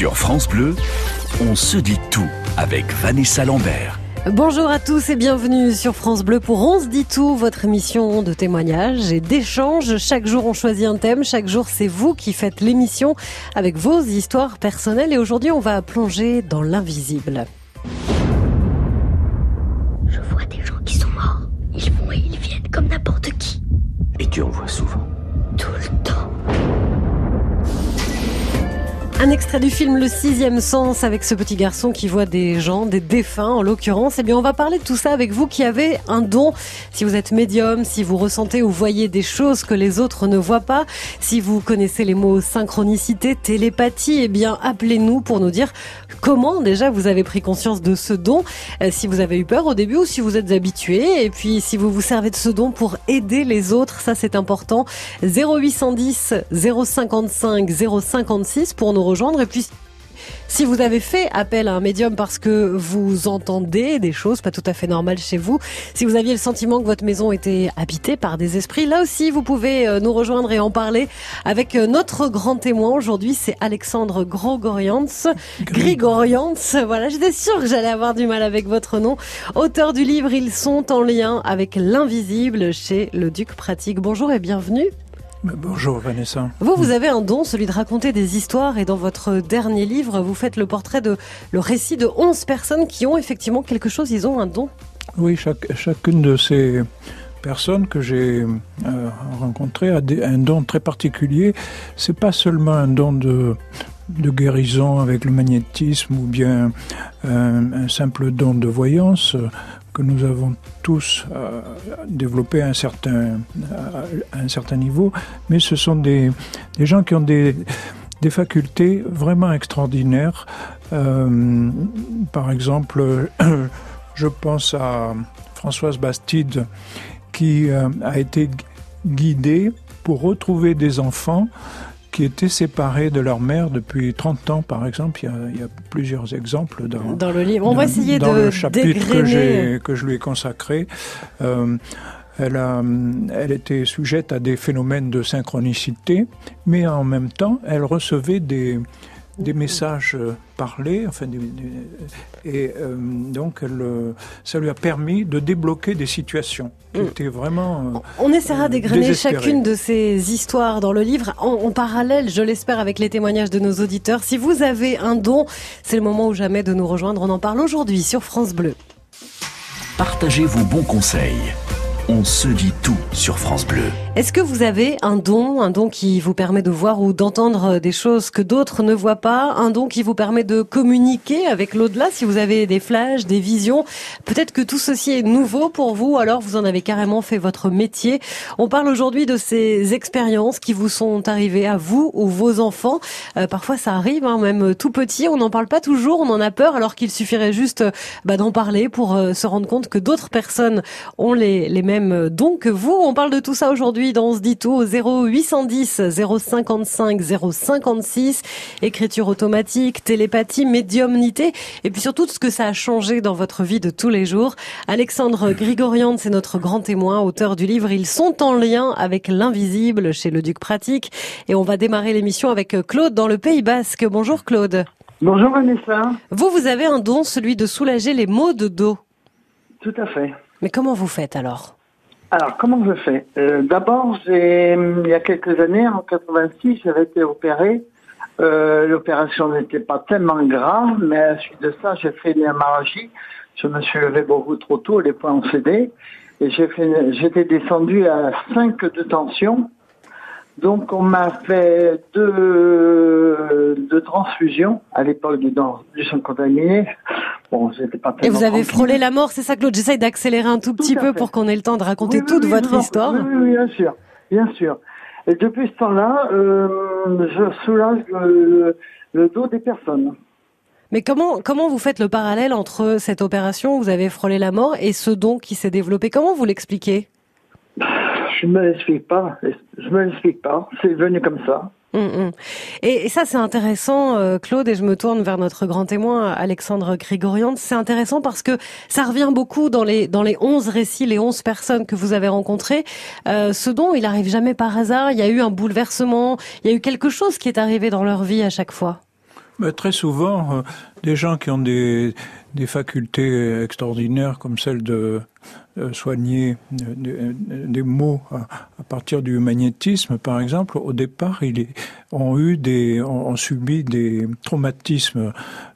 Sur France Bleu, on se dit tout avec Vanessa Lambert. Bonjour à tous et bienvenue sur France Bleu pour On se dit tout, votre émission de témoignages et d'échanges. Chaque jour on choisit un thème, chaque jour c'est vous qui faites l'émission avec vos histoires personnelles et aujourd'hui on va plonger dans l'invisible. Je vois des gens qui sont morts. Ils vont et ils viennent comme n'importe qui. Et tu en vois souvent Un extrait du film Le sixième sens avec ce petit garçon qui voit des gens, des défunts en l'occurrence. Eh bien, on va parler de tout ça avec vous qui avez un don. Si vous êtes médium, si vous ressentez ou voyez des choses que les autres ne voient pas, si vous connaissez les mots synchronicité, télépathie, eh bien, appelez-nous pour nous dire comment déjà vous avez pris conscience de ce don. Euh, si vous avez eu peur au début ou si vous êtes habitué. Et puis, si vous vous servez de ce don pour aider les autres, ça c'est important. 0810 055 056 pour nous rejoindre. Et puis, si vous avez fait appel à un médium parce que vous entendez des choses pas tout à fait normales chez vous, si vous aviez le sentiment que votre maison était habitée par des esprits, là aussi vous pouvez euh, nous rejoindre et en parler avec euh, notre grand témoin aujourd'hui, c'est Alexandre Grogorians. Grigorians, voilà, j'étais sûre que j'allais avoir du mal avec votre nom. Auteur du livre Ils sont en lien avec l'invisible chez le Duc Pratique. Bonjour et bienvenue. Bonjour Vanessa. Vous, vous avez un don, celui de raconter des histoires et dans votre dernier livre, vous faites le portrait de le récit de 11 personnes qui ont effectivement quelque chose, ils ont un don. Oui, chaque, chacune de ces personnes que j'ai euh, rencontrées a des, un don très particulier. C'est pas seulement un don de, de guérison avec le magnétisme ou bien euh, un simple don de voyance que nous avons tous euh, développé à un certain, à un certain niveau, mais ce sont des, des gens qui ont des, des facultés vraiment extraordinaires. Euh, par exemple, je pense à Françoise Bastide qui euh, a été guidée pour retrouver des enfants qui étaient séparés de leur mère depuis 30 ans, par exemple. Il y a, il y a plusieurs exemples dans, dans le livre. On va essayer dans de le chapitre que, je lui ai consacré. Euh, elle, a, elle était sujette à des phénomènes de synchronicité, mais en même temps, elle recevait des, des messages euh, parlés, enfin, des- des- et euh, donc elle, euh, ça lui a permis de débloquer des situations qui Mm. étaient vraiment euh, On essaiera euh, d'égrener chacune de ces histoires dans le livre, en, en parallèle, je l'espère, avec les témoignages de nos auditeurs. Si vous avez un don, c'est le moment ou jamais de nous rejoindre. On en parle aujourd'hui sur France Bleu. Partagez vos bons conseils. On se dit tout sur France Bleu. Est-ce que vous avez un don, un don qui vous permet de voir ou d'entendre des choses que d'autres ne voient pas, un don qui vous permet de communiquer avec l'au-delà si vous avez des flashs, des visions? Peut-être que tout ceci est nouveau pour vous, alors vous en avez carrément fait votre métier. On parle aujourd'hui de ces expériences qui vous sont arrivées à vous ou vos enfants. Euh, parfois ça arrive, hein, même tout petit, on n'en parle pas toujours, on en a peur alors qu'il suffirait juste euh, bah, d'en parler pour euh, se rendre compte que d'autres personnes ont les, les mêmes dons que vous. On parle de tout ça aujourd'hui dans On se dit tout au 0810 055 056. Écriture automatique, télépathie, médiumnité et puis surtout ce que ça a changé dans votre vie de tous les jours. Alexandre Grigorian, c'est notre grand témoin, auteur du livre Ils sont en lien avec l'invisible chez le Duc Pratique. Et on va démarrer l'émission avec Claude dans le Pays Basque. Bonjour Claude. Bonjour Vanessa. Vous, vous avez un don, celui de soulager les maux de dos. Tout à fait. Mais comment vous faites alors? Alors, comment je fais? Euh, D'abord, j'ai, il y a quelques années, en 86, j'avais été opéré. Euh, L'opération n'était pas tellement grave, mais à la suite de ça, j'ai fait une hémorragie. Je me suis levé beaucoup trop tôt, les points ont cédé. Et j'étais descendu à 5 de tension. Donc, on m'a fait deux, deux transfusions à l'époque du, du sang contaminé. Bon, j'étais pas Et vous avez frôlé la mort, c'est ça Claude? J'essaye d'accélérer un tout petit peu fait. pour qu'on ait le temps de raconter Oui, toute oui, votre histoire. Oui, oui, bien sûr, bien sûr. Et depuis ce temps-là, euh, je soulage le, le dos des personnes. Mais comment comment vous faites le parallèle entre cette opération où vous avez frôlé la mort et ce don qui s'est développé? Comment vous l'expliquez? Je me l'explique pas. Je me l'explique pas. C'est venu comme ça. Hum, hum. Et, ça, c'est intéressant, euh, Claude, et je me tourne vers notre grand témoin, Alexandre Grigorian. C'est intéressant parce que ça revient beaucoup dans les dans les onze récits, les onze personnes que vous avez rencontrées. Euh, ce don, il arrive jamais par hasard. Il y a eu un bouleversement. Il y a eu quelque chose qui est arrivé dans leur vie à chaque fois. Très souvent, euh, des gens qui ont des, des facultés extraordinaires comme celle de soigner euh, des, euh, des mots à, partir du magnétisme, par exemple, au départ, ils ont eu des, ont, subi des traumatismes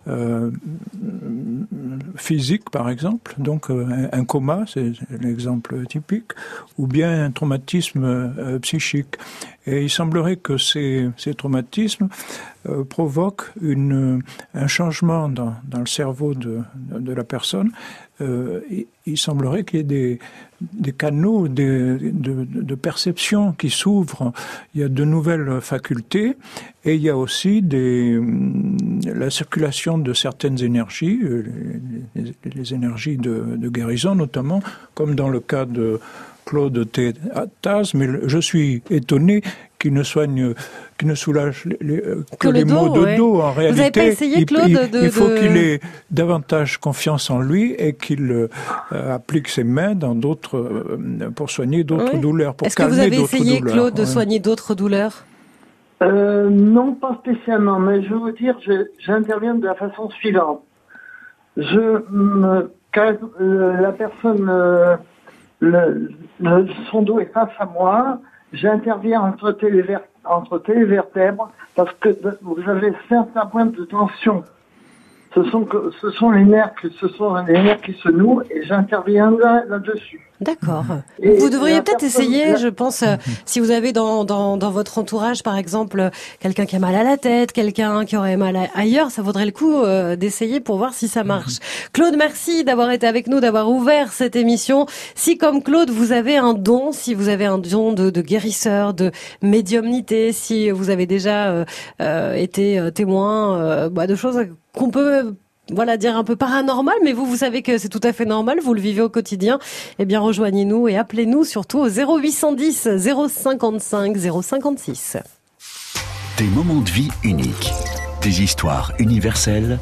euh, physiques, par exemple, donc euh, un, coma, c'est l'exemple typique, ou bien un traumatisme euh, psychique. Et il semblerait que ces, traumatismes euh, provoquent un changement dans, le cerveau de, la personne. Euh, il, semblerait qu'il y ait des, canaux de, perception qui s'ouvrent. Il y a de nouvelles facultés et il y a aussi la circulation de certaines énergies, euh, les, énergies de guérison notamment, comme dans le cas de Claude. Taz, mais je suis étonné qu'il ne soigne, qu'il ne soulage les, les, que, Que le les dos, maux de ouais. dos. En Vous avez réalité, pas essayé, il- Claude, il, de- il faut de- qu'il ait davantage confiance en lui et qu'il euh, applique ses mains dans d'autres euh, pour soigner d'autres douleurs, pour Est-ce que vous avez essayé, douleurs. Claude, de soigner d'autres douleurs? Euh, non, pas spécialement, mais je veux vous dire, je- j'interviens de la façon suivante. Je me, quand euh, la personne, euh, le, son dos est face à moi, j'interviens entre, téléver- entre télévertèbres parce que vous avez certains points de tension. Ce sont, ce sont les nerfs, ce sont les nerfs qui se nouent et j'interviens là- là-dessus. D'accord. Vous devriez peut-être essayer, je pense, euh, si vous avez dans, dans, dans votre entourage, par exemple, quelqu'un qui a mal à la tête, quelqu'un qui aurait mal à- ailleurs, ça vaudrait le coup euh, d'essayer pour voir si ça marche. Claude, merci d'avoir été avec nous, d'avoir ouvert cette émission. Si, comme Claude, vous avez un don, si vous avez un don de, de guérisseur, de médiumnité, si vous avez déjà euh, euh, été euh, témoin euh, bah, de choses qu'on peut voilà, dire un peu paranormal, mais vous, vous savez que c'est tout à fait normal, vous le vivez au quotidien. Eh bien, rejoignez-nous et appelez-nous surtout au 0810 055 056. Des moments de vie uniques, des histoires universelles.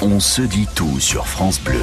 On se dit tout sur France Bleu.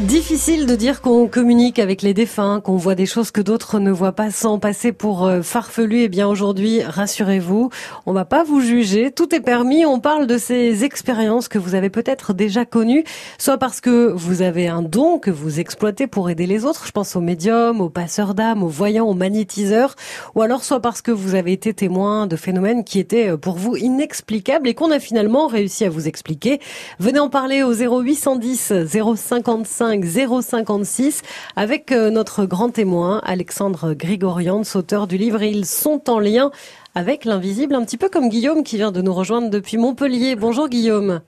Difficile de dire qu'on communique avec les défunts, qu'on voit des choses que d'autres ne voient pas sans passer pour euh, farfelu. Eh bien aujourd'hui, rassurez-vous, on va pas vous juger, tout est permis. On parle de ces expériences que vous avez peut-être déjà connues, soit parce que vous avez un don que vous exploitez pour aider les autres. Je pense aux médiums, aux passeurs d'âme, aux voyants, aux magnétiseurs, ou alors soit parce que vous avez été témoin de phénomènes qui étaient euh, pour vous inexplicables et qu'on a finalement réussi à vous expliquer. Venez en parler au 0810 055 056 avec euh, notre grand témoin Alexandre Grigorian, auteur du livre Ils sont en lien avec l'invisible, un petit peu comme Guillaume qui vient de nous rejoindre depuis Montpellier. Bonjour Guillaume.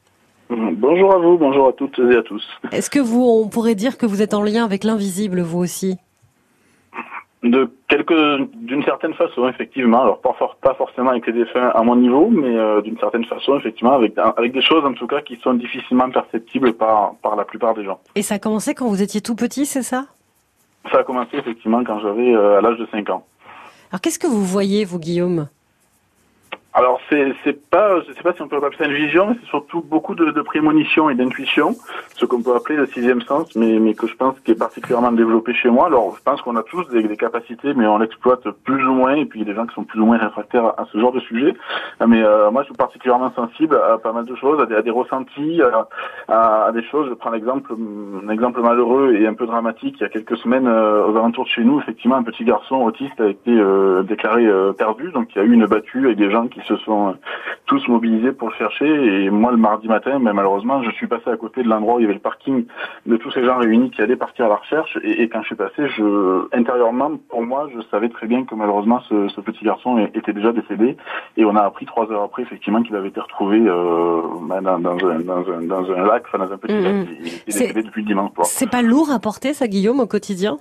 Bonjour à vous, bonjour à toutes et à tous. Est-ce que vous, on pourrait dire que vous êtes en lien avec l'invisible vous aussi? De quelque, d'une certaine façon, effectivement. Alors pas, for- pas forcément avec les défunts à mon niveau, mais euh, d'une certaine façon, effectivement, avec, avec des choses en tout cas qui sont difficilement perceptibles par, par la plupart des gens. Et ça a commencé quand vous étiez tout petit, c'est ça? Ça a commencé effectivement quand j'avais euh, à l'âge de 5 ans. Alors qu'est-ce que vous voyez vous Guillaume? Alors c'est c'est pas je sais pas si on peut appeler ça une vision, mais c'est surtout beaucoup de, de prémonition et d'intuition, ce qu'on peut appeler le sixième sens, mais mais que je pense qui est particulièrement développé chez moi. Alors je pense qu'on a tous des, capacités, mais on l'exploite plus ou moins, et puis il y a des gens qui sont plus ou moins réfractaires à, ce genre de sujet. Mais euh, moi je suis particulièrement sensible à pas mal de choses, à des, ressentis, à des choses. Je prends l'exemple un exemple malheureux et un peu dramatique. Il y a quelques semaines euh, aux alentours de chez nous, effectivement, un petit garçon autiste a été euh, déclaré euh, perdu, donc il y a eu une battue avec des gens qui se sont euh, tous mobilisés pour le chercher. Et moi, le mardi matin, ben, malheureusement, je suis passé à côté de l'endroit où il y avait le parking de tous ces gens réunis qui allaient partir à la recherche. Et, et quand je suis passé, je, intérieurement, pour moi, je savais très bien que malheureusement, ce, ce petit garçon était déjà décédé. Et on a appris trois heures après, effectivement, qu'il avait été retrouvé euh, ben, dans, dans un, dans, un, dans un lac, enfin dans un petit Mhm. lac. Il était C'est- décédé depuis dimanche soir. C'est pas lourd à porter ça Guillaume au quotidien?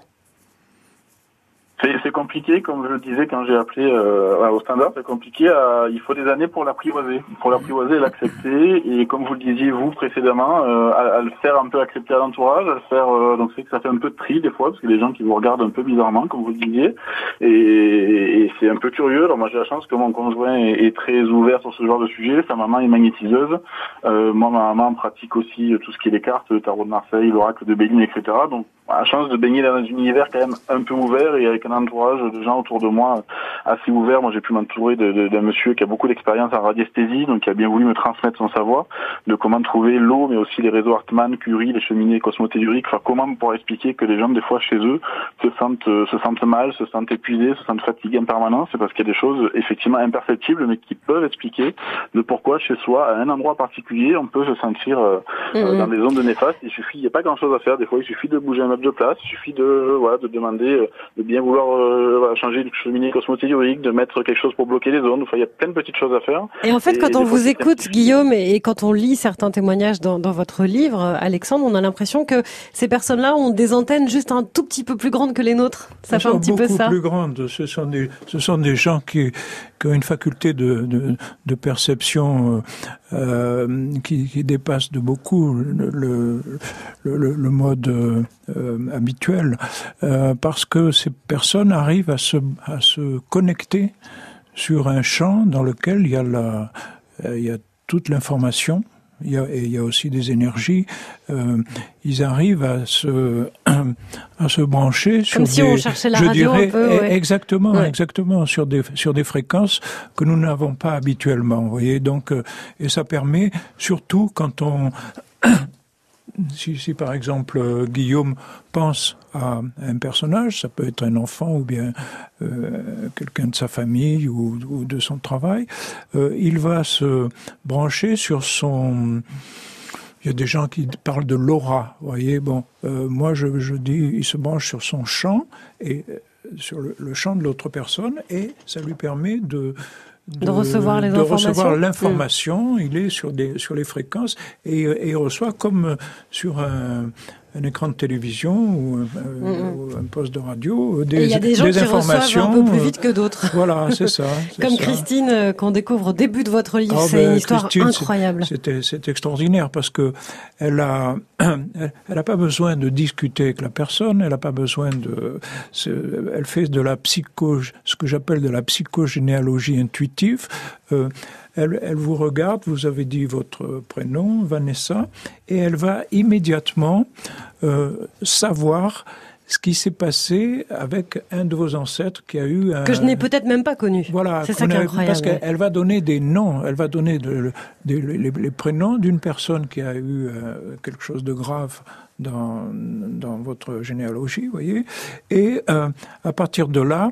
C'est compliqué, comme je le disais quand j'ai appelé euh, au standard, c'est compliqué. à- il faut des années pour l'apprivoiser, pour l'apprivoiser et l'accepter. Et comme vous le disiez vous précédemment, euh, à, à le faire un peu accepter à l'entourage, à le faire. euh, donc c'est que ça fait un peu de tri des fois, parce que les gens qui vous regardent un peu bizarrement, comme vous le disiez. Et, et c'est un peu curieux. Alors moi j'ai la chance que mon conjoint est, est très ouvert sur ce genre de sujet. Sa maman est magnétiseuse. Euh, moi ma maman pratique aussi tout ce qui est les cartes, le tarot de Marseille, l'oracle de Béline, etc. Donc la chance de baigner dans un univers quand même un peu ouvert et un entourage de gens autour de moi assez ouvert. Moi, j'ai pu m'entourer d'un monsieur qui a beaucoup d'expérience en radiesthésie, donc qui a bien voulu me transmettre son savoir de comment trouver l'eau, mais aussi les réseaux Hartmann, Curie, les cheminées cosmotelluriques. Enfin, comment pouvoir expliquer que les gens, des fois, chez eux, se sentent, se sentent mal, se sentent épuisés, se sentent fatigués en permanence. C'est parce qu'il y a des choses effectivement imperceptibles, mais qui peuvent expliquer de pourquoi chez soi, à un endroit particulier, on peut se sentir euh, euh, mm-hmm. dans des zones de néfastes. Il suffit, il n'y a pas grand chose à faire. Des fois, il suffit de bouger un meuble de place, il suffit de, voilà, de demander, euh, de bien vouloir changer une cheminée cosmotellurique, de mettre quelque chose pour bloquer les zones. Enfin, il y a plein de petites choses à faire. Et en fait, quand on vous écoute, Guillaume, et, quand on lit certains témoignages dans, dans votre livre, Alexandre, on a l'impression que ces personnes-là ont des antennes juste un tout petit peu plus grandes que les nôtres. Ça fait un petit peu ça. plus grandes. Ce sont des, ce sont des gens qui, qui ont une faculté de, de, de perception euh, euh qui, dépasse de beaucoup le, le, mode euh, habituel, parce que ces personnes arrivent à se, à se connecter sur un champ dans lequel il y a, la, il y a toute l'information il y a, et il y a aussi des énergies. Euh, ils arrivent à se à se brancher sur Comme si on cherchait la je radio dirais, un peu, ouais. exactement, ouais. exactement sur des sur des fréquences que nous n'avons pas habituellement. Vous voyez, donc euh, et ça permet surtout quand on si, si, par exemple euh, Guillaume pense à un personnage, ça peut être un enfant ou bien euh, quelqu'un de sa famille ou, de son travail, euh, il va se brancher sur son... Il y a des gens qui parlent de l'aura, vous voyez. Bon, euh, moi je, je, dis, il se branche sur son champ et euh, sur le, le champ de l'autre personne et ça lui permet de de, de, recevoir les de informations. recevoir l'information. Mmh. Il est sur des sur les fréquences et, et reçoit comme sur un, un écran de télévision ou, euh, mmh. ou un poste de radio des, y a des gens des qui informations un peu plus vite que d'autres. Voilà, c'est ça. Comme ça. Christine euh, qu'on découvre au début de votre livre, oh, c'est ben, une histoire Christine, incroyable. C'est extraordinaire parce que elle a elle n'a pas besoin de discuter avec la personne, elle n'a pas besoin de elle fait de la psycho ce que j'appelle de la psychogénéalogie intuitive. Euh, elle, elle, vous regarde, vous avez dit votre prénom, Vanessa, et elle va immédiatement euh, savoir ce qui s'est passé avec un de vos ancêtres qui a eu un... que je n'ai peut-être même pas connu. Voilà, c'est ça qui est incroyable. Parce qu'elle va donner des noms, elle va donner de, de, les, les, prénoms d'une personne qui a eu euh, quelque chose de grave dans, dans votre généalogie, voyez, et euh, à partir de là,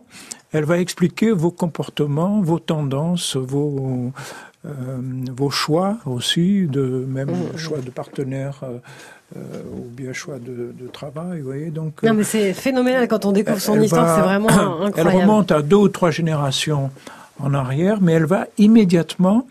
elle va expliquer vos comportements, vos tendances, vos euh, vos choix aussi, de même mmh. choix de partenaire. Euh, ou bien choix de, de, travail, vous voyez. Donc, non, mais c'est phénoménal quand on découvre son histoire, c'est vraiment incroyable. Elle remonte à deux ou trois générations en arrière, mais elle va immédiatement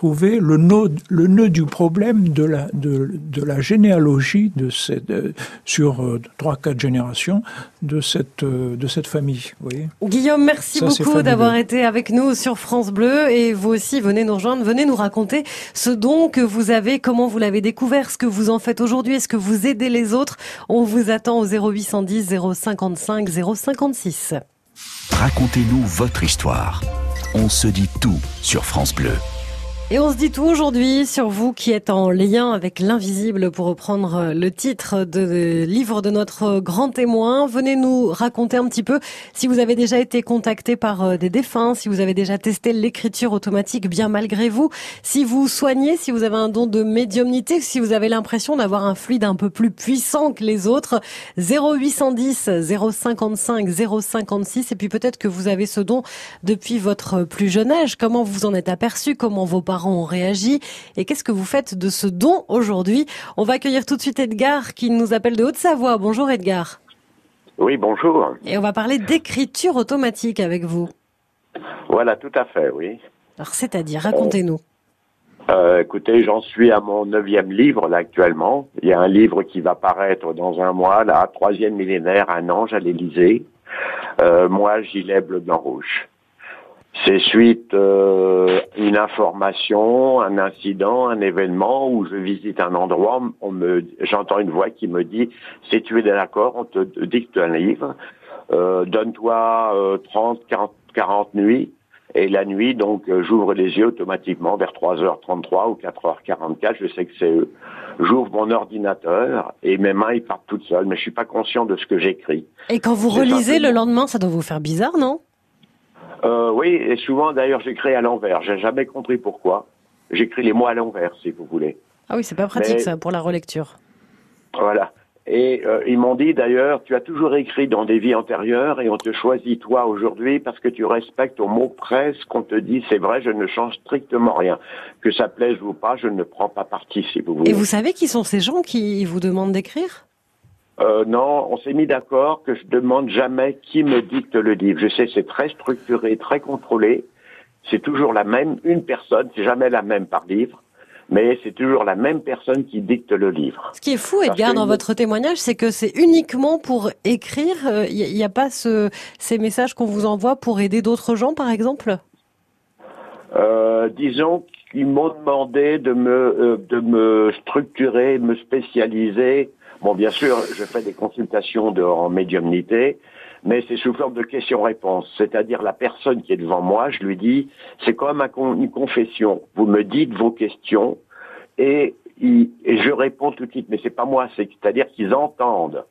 trouver le nœud, le nœud du problème de la, de, de la généalogie de cette, de, sur euh, trois, quatre générations de cette, euh, de cette famille. Vous voyez Guillaume, merci Ça, beaucoup d'avoir été avec nous sur France Bleu et vous aussi venez nous rejoindre, venez nous raconter ce don que vous avez, comment vous l'avez découvert, ce que vous en faites aujourd'hui, est-ce que vous aidez les autres? On vous attend au 0810 055 056. Racontez-nous votre histoire. On se dit tout sur France Bleu. Et on se dit tout aujourd'hui sur vous qui êtes en lien avec l'invisible pour reprendre le titre de livre de notre grand témoin. Venez nous raconter un petit peu si vous avez déjà été contacté par euh, des défunts, si vous avez déjà testé l'écriture automatique bien malgré vous, si vous soignez, si vous avez un don de médiumnité, si vous avez l'impression d'avoir un fluide un peu plus puissant que les autres. 0810 055 056 et puis peut-être que vous avez ce don depuis votre plus jeune âge. Comment vous en êtes aperçu? Comment vos parents parents ont réagi. Et qu'est-ce que vous faites de ce don aujourd'hui? On va accueillir tout de suite Edgar qui nous appelle de Haute-Savoie. Bonjour Edgar. Oui, bonjour. Et on va parler d'écriture automatique avec vous. Voilà, tout à fait, oui. Alors, c'est-à-dire, racontez-nous. Euh, écoutez, j'en suis à mon neuvième livre là actuellement. Il y a un livre qui va paraître dans un mois, là, troisième millénaire, un ange à l'Élysée. Euh, moi, gilet bleu blanc rouge. C'est suite euh, une information, un incident, un événement où je visite un endroit, on me, j'entends une voix qui me dit si tu es d'accord, on te dicte un livre, euh, donne-toi euh, 30, 40, 40 nuits Et la nuit, donc, euh, j'ouvre les yeux automatiquement vers 3h33 ou 4h44, je sais que c'est eux. J'ouvre mon ordinateur et mes mains, ils partent toutes seules, mais je suis pas conscient de ce que j'écris. Et quand vous relisez simplement- le lendemain, ça doit vous faire bizarre, non? Euh, oui, et souvent, d'ailleurs, j'écris à l'envers. J'ai jamais compris pourquoi. J'écris les mots à l'envers, si vous voulez. Ah oui, c'est pas pratique Mais- ça pour la relecture. Voilà. Et euh, ils m'ont dit d'ailleurs, tu as toujours écrit dans des vies antérieures et on te choisit toi aujourd'hui parce que tu respectes au mot près ce qu'on te dit. C'est vrai, je ne change strictement rien. Que ça plaise ou pas, je ne prends pas parti si vous voulez. Et vous savez qui sont ces gens qui vous demandent d'écrire? Euh, non, on s'est mis d'accord que je demande jamais qui me dicte le livre. Je sais, c'est très structuré, très contrôlé. C'est toujours la même, une personne, c'est jamais la même par livre, mais c'est toujours la même personne qui dicte le livre. Ce qui est fou, Edgar, dans votre témoignage, c'est que c'est uniquement pour écrire. Il n'y a, pas ce, ces messages qu'on vous envoie pour aider d'autres gens, par exemple? Euh, disons qu'ils m'ont demandé de me euh, de me structurer, de me spécialiser. Bon, bien sûr, je fais des consultations de, en médiumnité, mais c'est sous forme de questions-réponses. C'est-à-dire la personne qui est devant moi, je lui dis, c'est comme une confession. Vous me dites vos questions et, et je réponds tout de suite. Mais c'est pas moi, c'est- c'est-à-dire qu'ils entendent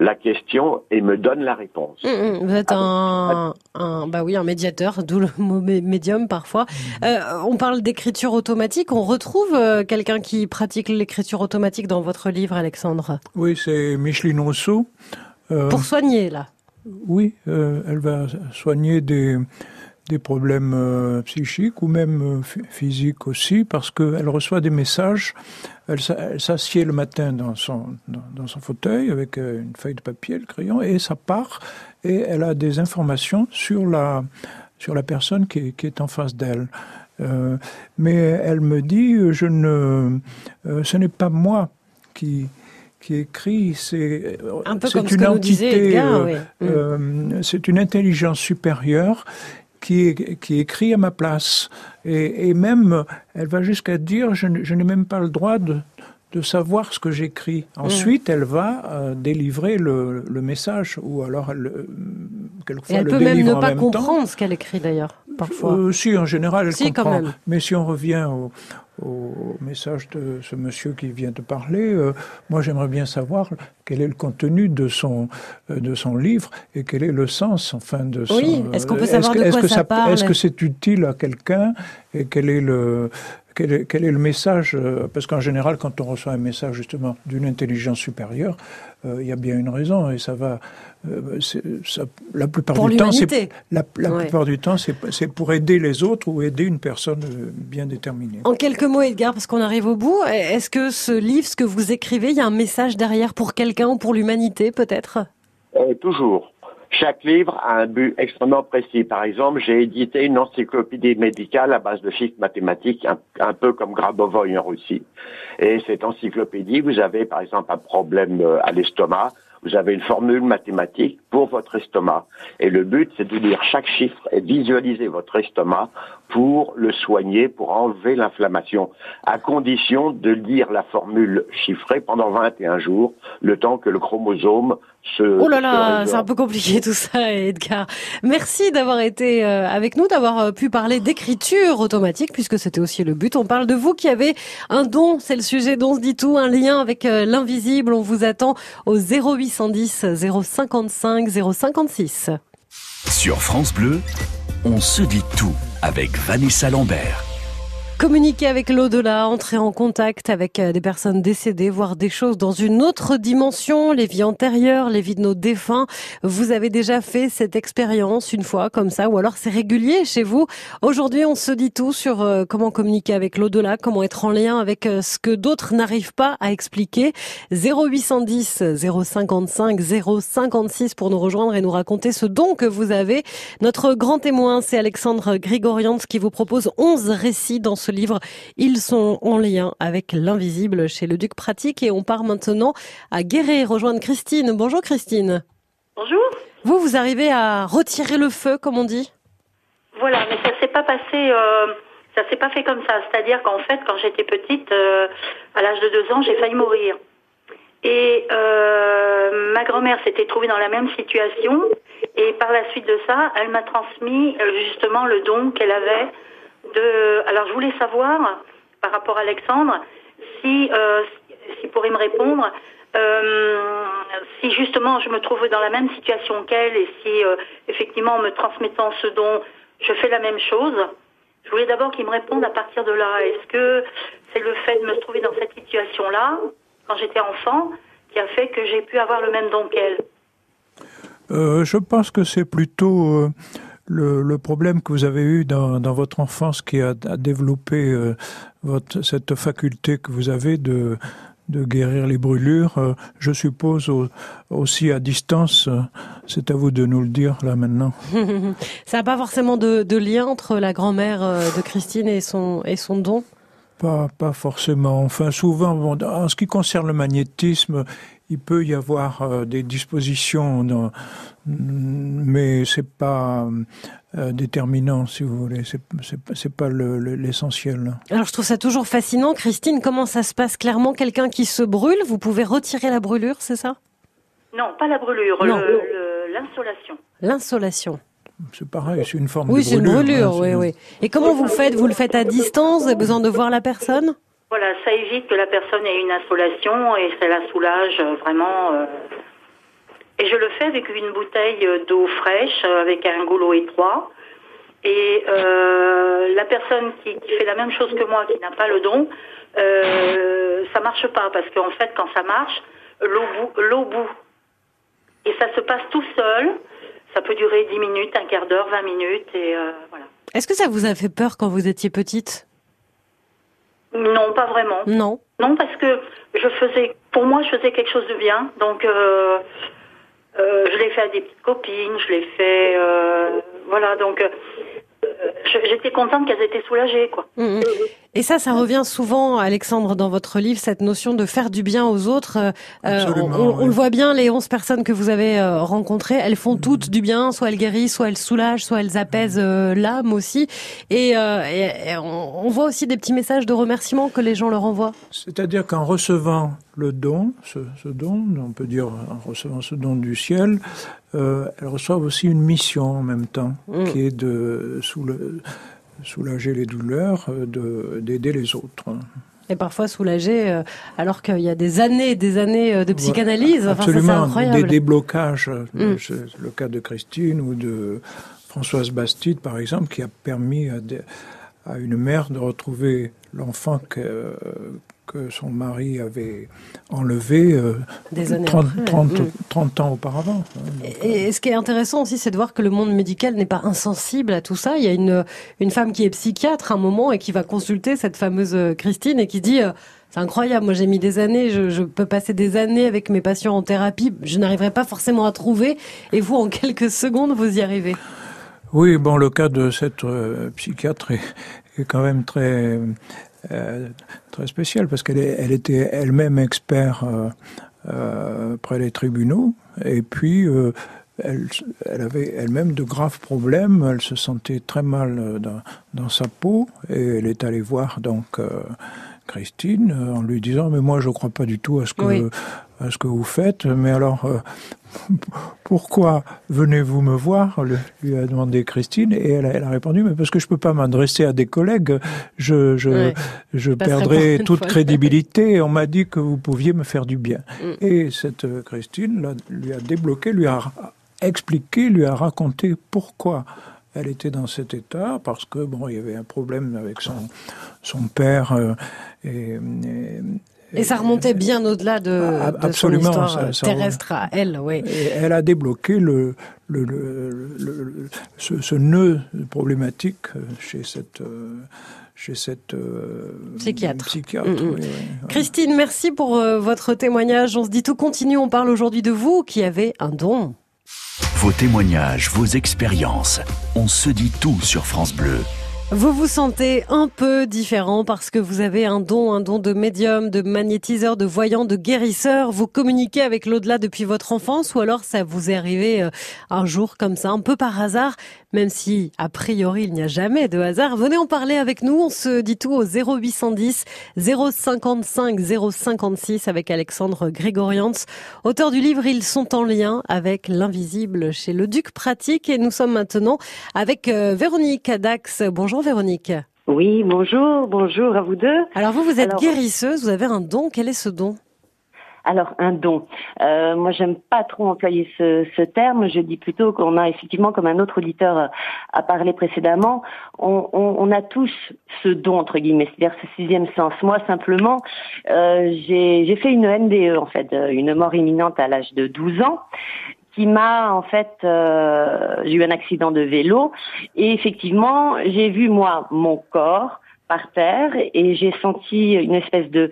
la question et me donnent la réponse. Hum, hum, Vous êtes Ah un, un, bah oui, un médiateur, d'où le mot mé- médium parfois. Euh, on parle d'écriture automatique. On retrouve euh, quelqu'un qui pratique l'écriture automatique dans votre livre, Alexandre, Oui, c'est Micheline Rousseau. Euh, pour soigner là. Oui, euh, elle va soigner des, des problèmes euh, psychiques ou même euh, phy- physiques aussi, parce qu'elle reçoit des messages. Elle, s'a- elle s'assied le matin dans son, dans, dans son fauteuil avec euh, une feuille de papier, le crayon, et ça part, et elle a des informations sur la, sur la personne qui est, qui est en face d'elle. Euh, mais elle me dit, euh, je ne, euh, ce n'est pas moi qui qui écrit, c'est Un peu ce une que entité, euh, oui. Euh, c'est une intelligence supérieure qui, écrit à ma place. Et, même, elle va jusqu'à dire, je n'ai même pas le droit de, de savoir ce que j'écris. Hum. Ensuite, elle va euh, délivrer le, le message, ou alors elle, euh, Et quelquefois elle le peut même ne pas même temps. comprendre ce qu'elle écrit d'ailleurs, parfois. Euh, si, en général, elle Si, quand comprend. même. Mais si on revient au, au message de ce monsieur qui vient de parler, euh, moi j'aimerais bien savoir quel est le contenu de son de son livre et quel est le sens, enfin, de son. Oui, est-ce qu'on peut savoir que- de est-ce quoi que ça parle Est-ce que c'est utile à quelqu'un et quel est le quel est, quel est le message euh, Parce qu'en général, quand on reçoit un message justement d'une intelligence supérieure, euh, il y a bien une raison et ça va. euh, c'est- ça- la plupart Pour du temps, c'est la, la Ouais. plupart du temps, c'est c'est pour aider les autres ou aider une personne euh, bien déterminée. En quelques mots, Edgar, parce qu'on arrive au bout, est-ce que ce livre, ce que vous écrivez, il y a un message derrière pour quelqu'un ou pour l'humanité, peut-être? Euh, toujours. Chaque livre a un but extrêmement précis. Par exemple, j'ai édité une encyclopédie médicale à base de chiffres mathématiques, un, peu comme Grabovoy en Russie. Et cette encyclopédie, vous avez par exemple un problème euh, à l'estomac, vous avez une formule mathématique pour votre estomac. Et le but, c'est de lire chaque chiffre et visualiser votre estomac pour le soigner, pour enlever l'inflammation, à condition de lire la formule chiffrée pendant 21 jours, le temps que le chromosome se... Oh là là, c'est un peu compliqué tout ça, Edgar. Merci d'avoir été euh, avec nous, d'avoir euh, pu parler d'écriture automatique, puisque c'était aussi le but. On parle de vous qui avez un don, c'est le sujet dont se dit tout, un lien avec euh, l'invisible. On vous attend au 0810 055 056. Sur France Bleu, on se dit tout avec Vanessa Lambert. Communiquer avec l'au-delà, entrer en contact avec euh, des personnes décédées, voir des choses dans une autre dimension, les vies antérieures, les vies de nos défunts. Vous avez déjà fait cette expérience une fois comme ça, ou alors c'est régulier chez vous. Aujourd'hui, on se dit tout sur euh, comment communiquer avec l'au-delà, comment être en lien avec euh, ce que d'autres n'arrivent pas à expliquer. 0810 055 056 pour nous rejoindre et nous raconter ce don que vous avez. Notre grand témoin, c'est Alexandre Grigorians qui vous propose 11 récits dans ce livre. Ils sont en lien avec l'invisible chez le Duc Pratique et on part maintenant à Guéret rejoindre Christine. Bonjour Christine. Bonjour. Vous, vous arrivez à retirer le feu, comme on dit? Voilà, mais ça s'est pas passé, euh, ça s'est pas fait comme ça. C'est-à-dire qu'en fait, quand j'étais petite, euh, à l'âge de deux ans, j'ai failli mourir. Et euh, ma grand-mère s'était trouvée dans la même situation. Et par la suite de ça, elle m'a transmis euh, justement le don qu'elle avait Alors je voulais savoir, par rapport à Alexandre, si, euh, s'il pourrait me répondre, euh, si justement je me trouve dans la même situation qu'elle et si euh, effectivement en me transmettant ce don, je fais la même chose. Je voulais d'abord qu'il me réponde à partir de là. Est-ce que c'est le fait de me trouver dans cette situation-là, quand j'étais enfant, qui a fait que j'ai pu avoir le même don qu'elle? Euh, je pense que c'est plutôt le, le problème que vous avez eu dans, dans votre enfance qui a, a développé euh, votre, cette faculté que vous avez de, de guérir les brûlures. Euh, je suppose au- aussi à distance. euh, C'est à vous de nous le dire là maintenant. Ça n'a pas forcément de, de lien entre la grand-mère de Christine et son, et son don? Pas, pas forcément. Enfin, souvent, bon, en ce qui concerne le magnétisme, il peut y avoir euh, des dispositions, dans, mais c'est pas euh, déterminant, si vous voulez. C'est pas- le- le- l'essentiel. Alors je trouve ça toujours fascinant. Christine, comment ça se passe clairement? Quelqu'un qui se brûle, vous pouvez retirer la brûlure, c'est ça? Non, pas la brûlure, l'insolation. L'insolation. C'est pareil, c'est une forme Oui, de c'est une brûlure. brûlure, hein, oui, oui. Et comment vous le faites? Vous le faites à distance Vous avez besoin de voir la personne? Voilà, évite que la personne ait une insolation et ça la soulage euh, vraiment. euh. Et je le fais avec une bouteille d'eau fraîche, euh, avec un goulot étroit. Et la personne qui, fait la même chose que moi, qui n'a pas le don, euh, ça marche pas parce qu'en fait, quand ça marche, l'eau bout. Et ça se passe tout seul. Ça peut durer 10 minutes, un quart d'heure, 20 minutes, et voilà. Est-ce que ça vous a fait peur quand vous étiez petite? Non, pas vraiment. Non. Non, parce que je faisais, pour moi, je faisais quelque chose de bien. Donc, euh, euh, je l'ai fait à des petites copines, je l'ai fait, euh, voilà. Donc, euh, j'étais contente qu'elles étaient soulagées, quoi. Mm, mm. Et ça, ça revient souvent, Alexandre, dans votre livre, cette notion de faire du bien aux autres. Euh, Absolument, on, le voit bien, les 11 personnes que vous avez euh, rencontrées, elles font toutes du bien, soit elles guérissent, soit elles soulagent, soit elles apaisent euh, l'âme aussi. Et, euh, et- et on, on voit aussi des petits messages de remerciement que les gens leur envoient. C'est-à-dire qu'en recevant le don, ce, ce don, on peut dire en recevant ce don du ciel, euh, elles reçoivent aussi une mission en même temps, Mm. qui est de soula- soulager les douleurs, euh, de- d'aider les autres. Et parfois soulagées, euh, alors qu'il y a des années et des années euh, de psychanalyse. Enfin, Absolument, des déblocages. Mm. C'est le cas de Christine ou de Françoise Bastide, par exemple, qui a permis à, des- à une mère de retrouver l'enfant que, que son mari avait enlevé euh, Des années 30, après, 30 mm. 30 ans auparavant. hein. Et, et ce qui est intéressant aussi, c'est de voir que le monde médical n'est pas insensible à tout ça. Il y a une, une femme qui est psychiatre à un moment et qui va consulter cette fameuse euh, Christine et qui dit euh, c'est incroyable, moi j'ai mis des années, je, je peux passer des années avec mes patients en thérapie, je n'arriverai pas forcément à trouver et vous en quelques secondes vous y arrivez. Oui, bon, le cas de cette euh, psychiatre est, est quand même très très spécial parce qu'elle était elle-même expert euh, euh, près des tribunaux et puis euh, elle, avait elle-même de graves problèmes. Elle se sentait très mal euh, dans, sa peau et elle est allée voir donc euh, Christine euh, en lui disant mais moi je crois pas du tout à ce que Oui. à ce que vous faites mais alors euh, pourquoi venez-vous me voir? Lui a demandé Christine et elle a, elle a répondu mais parce que je peux pas m'adresser à des collègues je je, Ouais. je perdrai toute crédibilité on m'a dit que vous pouviez me faire du bien Mm. et cette euh, Christine là, lui a débloqué lui a expliqué lui a raconté pourquoi elle était dans cet état parce que bon il y avait un problème avec son son père euh, et, et- Et ça remontait bien au-delà de, Ah, de son histoire ça- ça- terrestre à elle. Oui. Et elle a débloqué le, le, ce, ce nœud problématique chez cette, euh, chez cette euh, Psychiatre. psychiatre, Mm, mm. oui, oui, oui. Christine, merci pour euh, votre témoignage. On se dit tout continue. On parle aujourd'hui de vous qui avez un don. Vos témoignages, vos expériences. On se dit tout sur France Bleu. Vous vous sentez un peu différent parce que vous avez un don, un don de médium, de magnétiseur, de voyant, de guérisseur. Vous communiquez avec l'au-delà depuis votre enfance ou alors ça vous est arrivé euh, un jour comme ça, un peu par hasard, même si a priori il n'y a jamais de hasard. Venez en parler avec nous. On se dit tout au 0810 055 056 avec Alexandre Grégorians, auteur du livre Ils sont en lien avec l'invisible chez le Duc Pratique. Et nous sommes maintenant avec euh, Véronique Dax. Bonjour Véronique. Oui, bonjour, bonjour à vous deux. Alors vous, vous êtes guérisseuse, vous avez un don. Quel est ce don alors un don. Euh, moi, j'aime pas trop employer ce, ce, terme. Je dis plutôt qu'on a effectivement, comme un autre auditeur a parlé précédemment, on, on, on a tous ce don entre guillemets, c'est-à-dire ce sixième sens. Moi, simplement, euh, j'ai fait une NDE en fait, une mort imminente à l'âge de 12 ans qui m'a en fait euh, j'ai eu un accident de vélo et effectivement j'ai vu moi mon corps par terre et j'ai senti une espèce de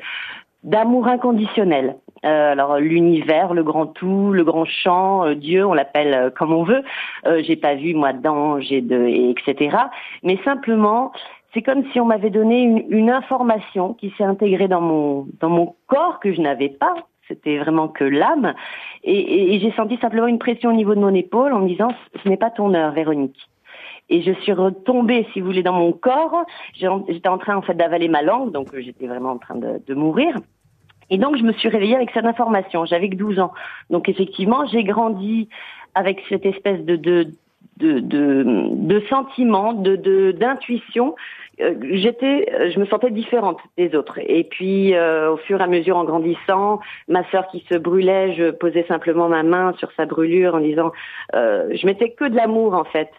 d'amour inconditionnel. Euh, alors l'univers, le grand tout, le grand champ, euh, Dieu, on l'appelle euh, comme on veut. Euh, j'ai pas vu moi d'ange et de et etc. Mais simplement, c'est comme si on m'avait donné une, une information qui s'est intégrée dans mon dans mon corps que je n'avais pas c'était vraiment que l'âme. Et, et, j'ai senti simplement une pression au niveau de mon épaule en me disant ce n'est pas ton heure, Véronique. Et je suis retombée, si vous voulez, dans mon corps. J'étais en train en fait d'avaler ma langue, donc j'étais vraiment en train de, de mourir. Et donc je me suis réveillée avec cette information. J'avais que 12 ans. Donc effectivement, j'ai grandi avec cette espèce de de de, de, de sentiment, de d'intuition euh, j'étais, euh, je me sentais différente des autres. Et puis, euh, au fur et à mesure, en grandissant, ma sœur qui se brûlait, je posais simplement ma main sur sa brûlure en disant, je mettais que de l'amour en fait.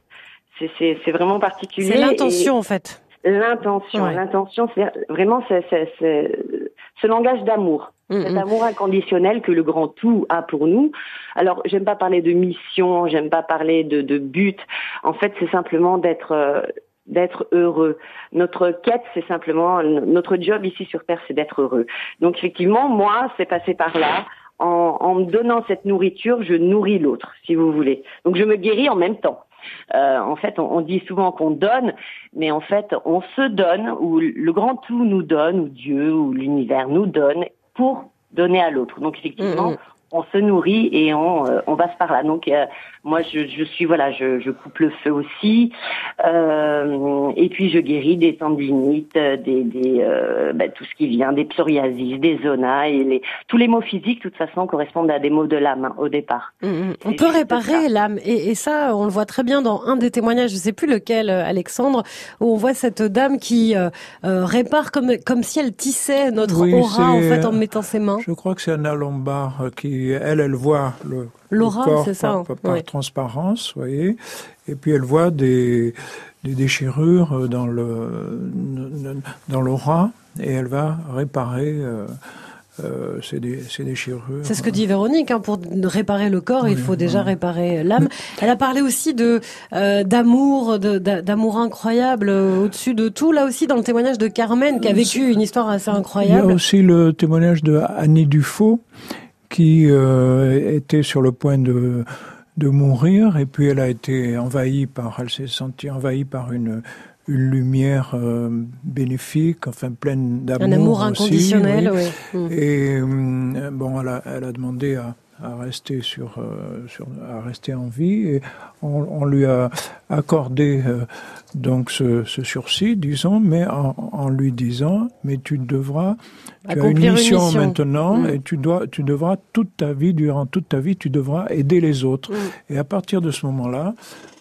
C'est vraiment particulier. C'est l'intention en fait. L'intention, l'intention, c'est vraiment ce langage d'amour, mm, cet amour inconditionnel que le grand tout a pour nous. Alors, j'aime pas parler de mission, j'aime pas parler de, de but. En fait, c'est simplement d'être d'être heureux. Notre quête, c'est simplement notre job ici sur Terre, c'est d'être heureux. Donc effectivement, moi, c'est passé par là. En, en, me donnant cette nourriture, je nourris l'autre, si vous voulez. Donc je me guéris en même temps. Euh, en fait, on, on dit souvent qu'on donne, mais en fait, on se donne, ou le grand tout nous donne, ou Dieu, ou l'univers nous donne, pour donner à l'autre. Donc effectivement, mm, mm on se nourrit et on, euh, on passe par là. Donc euh, moi je, je, suis voilà, je, je, coupe le feu aussi, euh, et puis je guéris des tendinites, des, des bah, tout ce qui vient, des psoriasis, des zonas et les, tous les mots physiques de toute façon correspondent à des mots de l'âme hein, au départ. Mmh, mmh. On peut réparer l'âme et, et, ça on le voit très bien dans un des témoignages, je sais plus lequel, Alexandre, où on voit cette dame qui répare comme comme si elle tissait notre aura en fait en mettant ses mains. Je crois que c'est Anna Lombard qui elle, elle voit le, L'aura, c'est ça. par, par transparence, voyez. Et puis elle voit des, des déchirures dans le dans l'aura et elle va réparer. Euh, euh, c'est des, déchirures. C'est ce que dit Véronique. Hein, pour réparer le corps, oui, il faut déjà oui. réparer l'âme. Elle a parlé aussi de euh, d'amour, d'amour incroyable euh, au-dessus de tout. Là aussi, dans le témoignage de Carmen, qui a vécu une histoire assez incroyable. Il y a aussi le témoignage de Annie Dufaux, qui euh, était sur le point de de mourir et puis elle a été envahie par elle s'est sentie envahie par une une lumière euh, bénéfique, enfin pleine d'amour. Un amour aussi, inconditionnel, oui. oui. Et euh, bon, elle a, elle a demandé à, à rester sur, euh, sur, à rester en vie et on, on lui a accordé euh, donc ce, ce, sursis, disons, mais en, en, lui disant, mais tu devras, tu as une mission, une mission, maintenant mmh. et tu dois, tu devras toute ta vie, durant toute ta vie, tu devras aider les autres. Mmh. Et à partir de ce moment-là,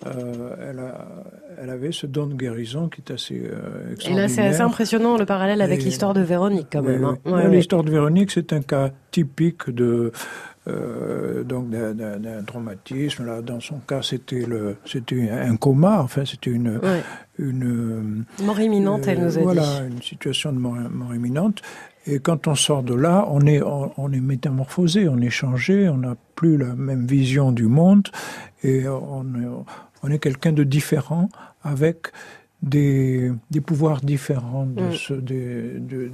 euh, elle, a, elle avait ce don de guérison qui est assez euh, Et là, c'est assez impressionnant le parallèle avec l'histoire de Véronique, quand même. Hein. Ouais, l'histoire de Véronique, c'est un cas typique de euh, donc d'un traumatisme. Là, dans son cas, c'était le, c'était un coma. Enfin, c'était une, ouais. une mort imminente. Euh, elle nous a voilà, dit. une situation de mort, mort, imminente. Et quand on sort de là, on est, on, on est métamorphosé, on est changé, on n'a plus la même vision du monde, et on est, on est quelqu'un de différent avec des, des pouvoirs différents de mm. ceux des, de,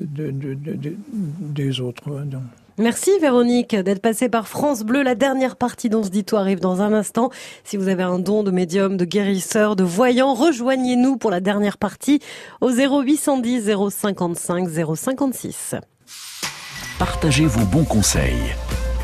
de, des autres. Donc. Merci Véronique d'être passée par France Bleu. La dernière partie d'On se dit tout arrive dans un instant. Si vous avez un don de médium, de guérisseur, de voyant, rejoignez-nous pour la dernière partie au 0810 055 056. Partagez vos bons conseils.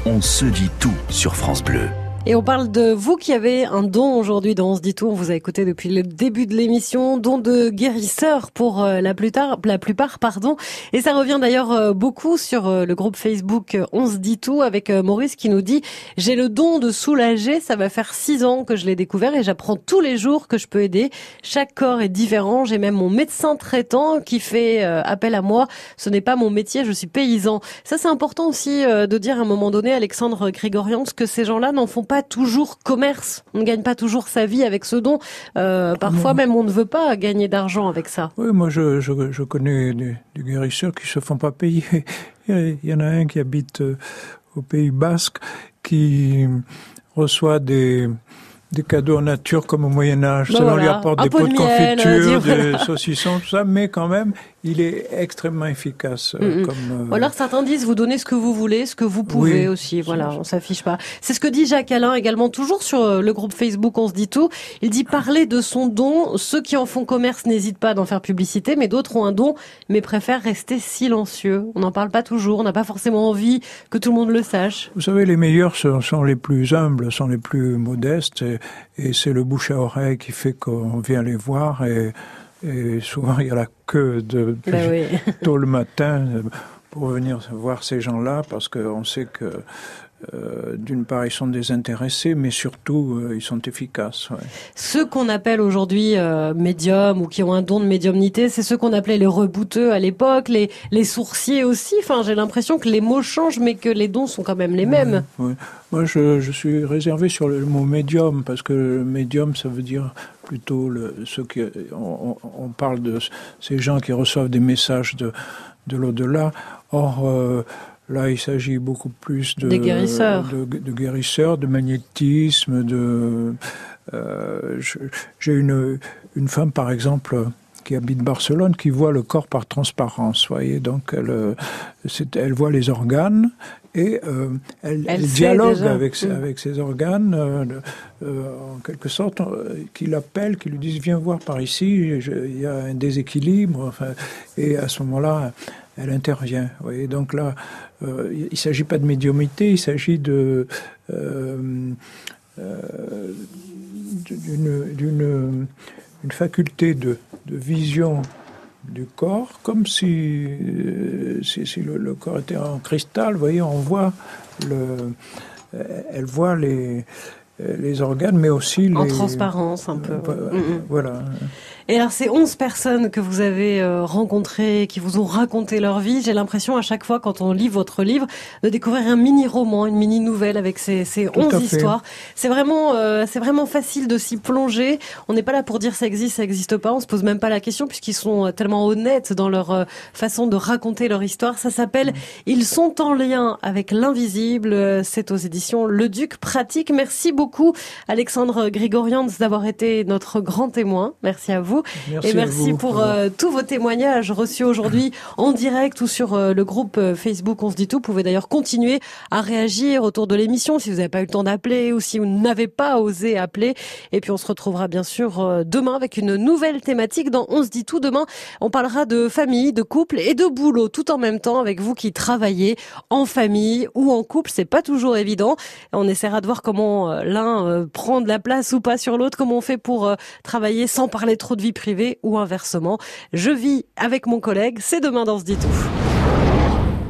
On se dit tout sur France Bleu. Et on parle de vous qui avez un don aujourd'hui dans On se dit tout. On vous a écouté depuis le début de l'émission. Don de guérisseur pour euh, la plupart, la plupart, pardon. Et ça revient d'ailleurs euh, beaucoup sur euh, le groupe Facebook On se dit tout avec Maurice qui nous dit j'ai le don de soulager. Ça va faire six ans que je l'ai découvert et j'apprends tous les jours que je peux aider. Chaque corps est différent. J'ai même mon médecin traitant qui fait appel à moi. Ce n'est pas mon métier. Je suis paysan. Ça, c'est important aussi de dire à un moment donné, Alexandre Grégorian, que ces gens-là n'en font pas pas toujours commerce. On ne gagne pas toujours sa vie avec ce don. Euh, parfois même, on ne veut pas gagner d'argent avec ça. Oui, moi, je, je, je connais des, des, guérisseurs qui se font pas payer. Il y en a un qui habite euh, au Pays Basque qui reçoit des des cadeaux en nature comme au Moyen Âge. Ben ça voilà. lui apporte Un des pot pots de de, miel, des saucissons, tout ça, mais quand même, il est extrêmement efficace. euh, Mm, mm. comme, euh, Ou alors certains disent vous donnez ce que vous voulez, ce que vous pouvez Oui. aussi. Voilà, on s'affiche pas. C'est ce que dit Jacques Alain également toujours sur euh, le groupe Facebook On se dit tout. Il dit parler de son don. Ceux qui en font commerce n'hésitent pas d'en faire publicité, mais d'autres ont un don, mais préfèrent rester silencieux. On n'en parle pas toujours. On n'a pas forcément envie que tout le monde le sache. Vous savez, les meilleurs sont, sont les plus humbles, sont les plus modestes, et, et c'est le bouche à oreille qui fait qu'on vient les voir, et, et souvent il y a la queue de, oui. tôt le matin euh, pour venir voir ces gens-là, parce qu'on sait que euh, d'une part ils sont désintéressés, mais surtout euh, ils sont efficaces. ouais. Ceux qu'on appelle aujourd'hui euh, médiums ou qui ont un don de médiumnité, c'est ceux qu'on appelait les rebouteux à l'époque, les, les sourciers aussi. Enfin, j'ai l'impression que les mots changent, mais que les dons sont quand même les mêmes. Moi, je, je suis réservé sur le mot médium parce que le médium, ça veut dire plutôt le, ceux qui on, on- parle de ces gens qui reçoivent des messages de de l'au-delà. Or là, il s'agit beaucoup plus de Des guérisseurs. de, de guérisseurs, de magnétisme, de euh, j'ai une une femme par exemple qui habite Barcelone, qui voit le corps par transparence, voyez. Donc, elle, elle voit les organes et euh, elle, Elle elle sait dialogue avec, ses- Mm. avec ses organes, euh, euh, en quelque sorte, qui l'appellent, qui lui disent viens voir par ici, il y a un déséquilibre. Enfin, et à ce moment-là, elle intervient. Voyez. Donc là, euh, il ne s'agit pas de médiumité, il s'agit de euh, euh, d'une d'une une faculté de, de vision du corps, comme si, si, si le, le corps était en cristal. Vous voyez, on voit le, elle voit les, les organes, mais aussi les. En transparence, un peu. Voilà. Voilà. Et alors, ces 11 personnes que vous avez euh, rencontrées, qui vous ont raconté leur vie, j'ai l'impression à chaque fois, quand on lit votre livre, de découvrir un mini-roman, une mini-nouvelle avec ces, ces Tout 11 à fait. histoires. C'est vraiment, euh, c'est vraiment facile de s'y plonger. On n'est pas là pour dire ça existe, ça existe pas. On se pose même pas la question puisqu'ils sont euh, tellement honnêtes dans leur euh, façon de raconter leur histoire. Ça s'appelle Ils sont en lien avec l'invisible. C'est aux éditions Le Duc Pratique. Merci beaucoup, Alexandre Grigorians, d'avoir été notre grand témoin. Merci à vous. Merci Et merci vous. pour euh, tous vos témoignages reçus aujourd'hui en direct ou sur euh, le groupe euh, Facebook On se dit tout. Vous pouvez d'ailleurs continuer à réagir autour de l'émission si vous n'avez pas eu le temps d'appeler ou si vous n'avez pas osé appeler. Et puis on se retrouvera bien sûr euh, demain avec une nouvelle thématique dans On se dit tout. Demain, on parlera de famille, de couple et de boulot tout en même temps avec vous qui travaillez en famille ou en couple. C'est pas toujours évident. On essaiera de voir comment l'un prend de la place ou pas sur l'autre, comment on fait pour travailler sans parler trop de vie privée ou inversement. Je vis avec mon collègue. C'est demain dans ce dit tout.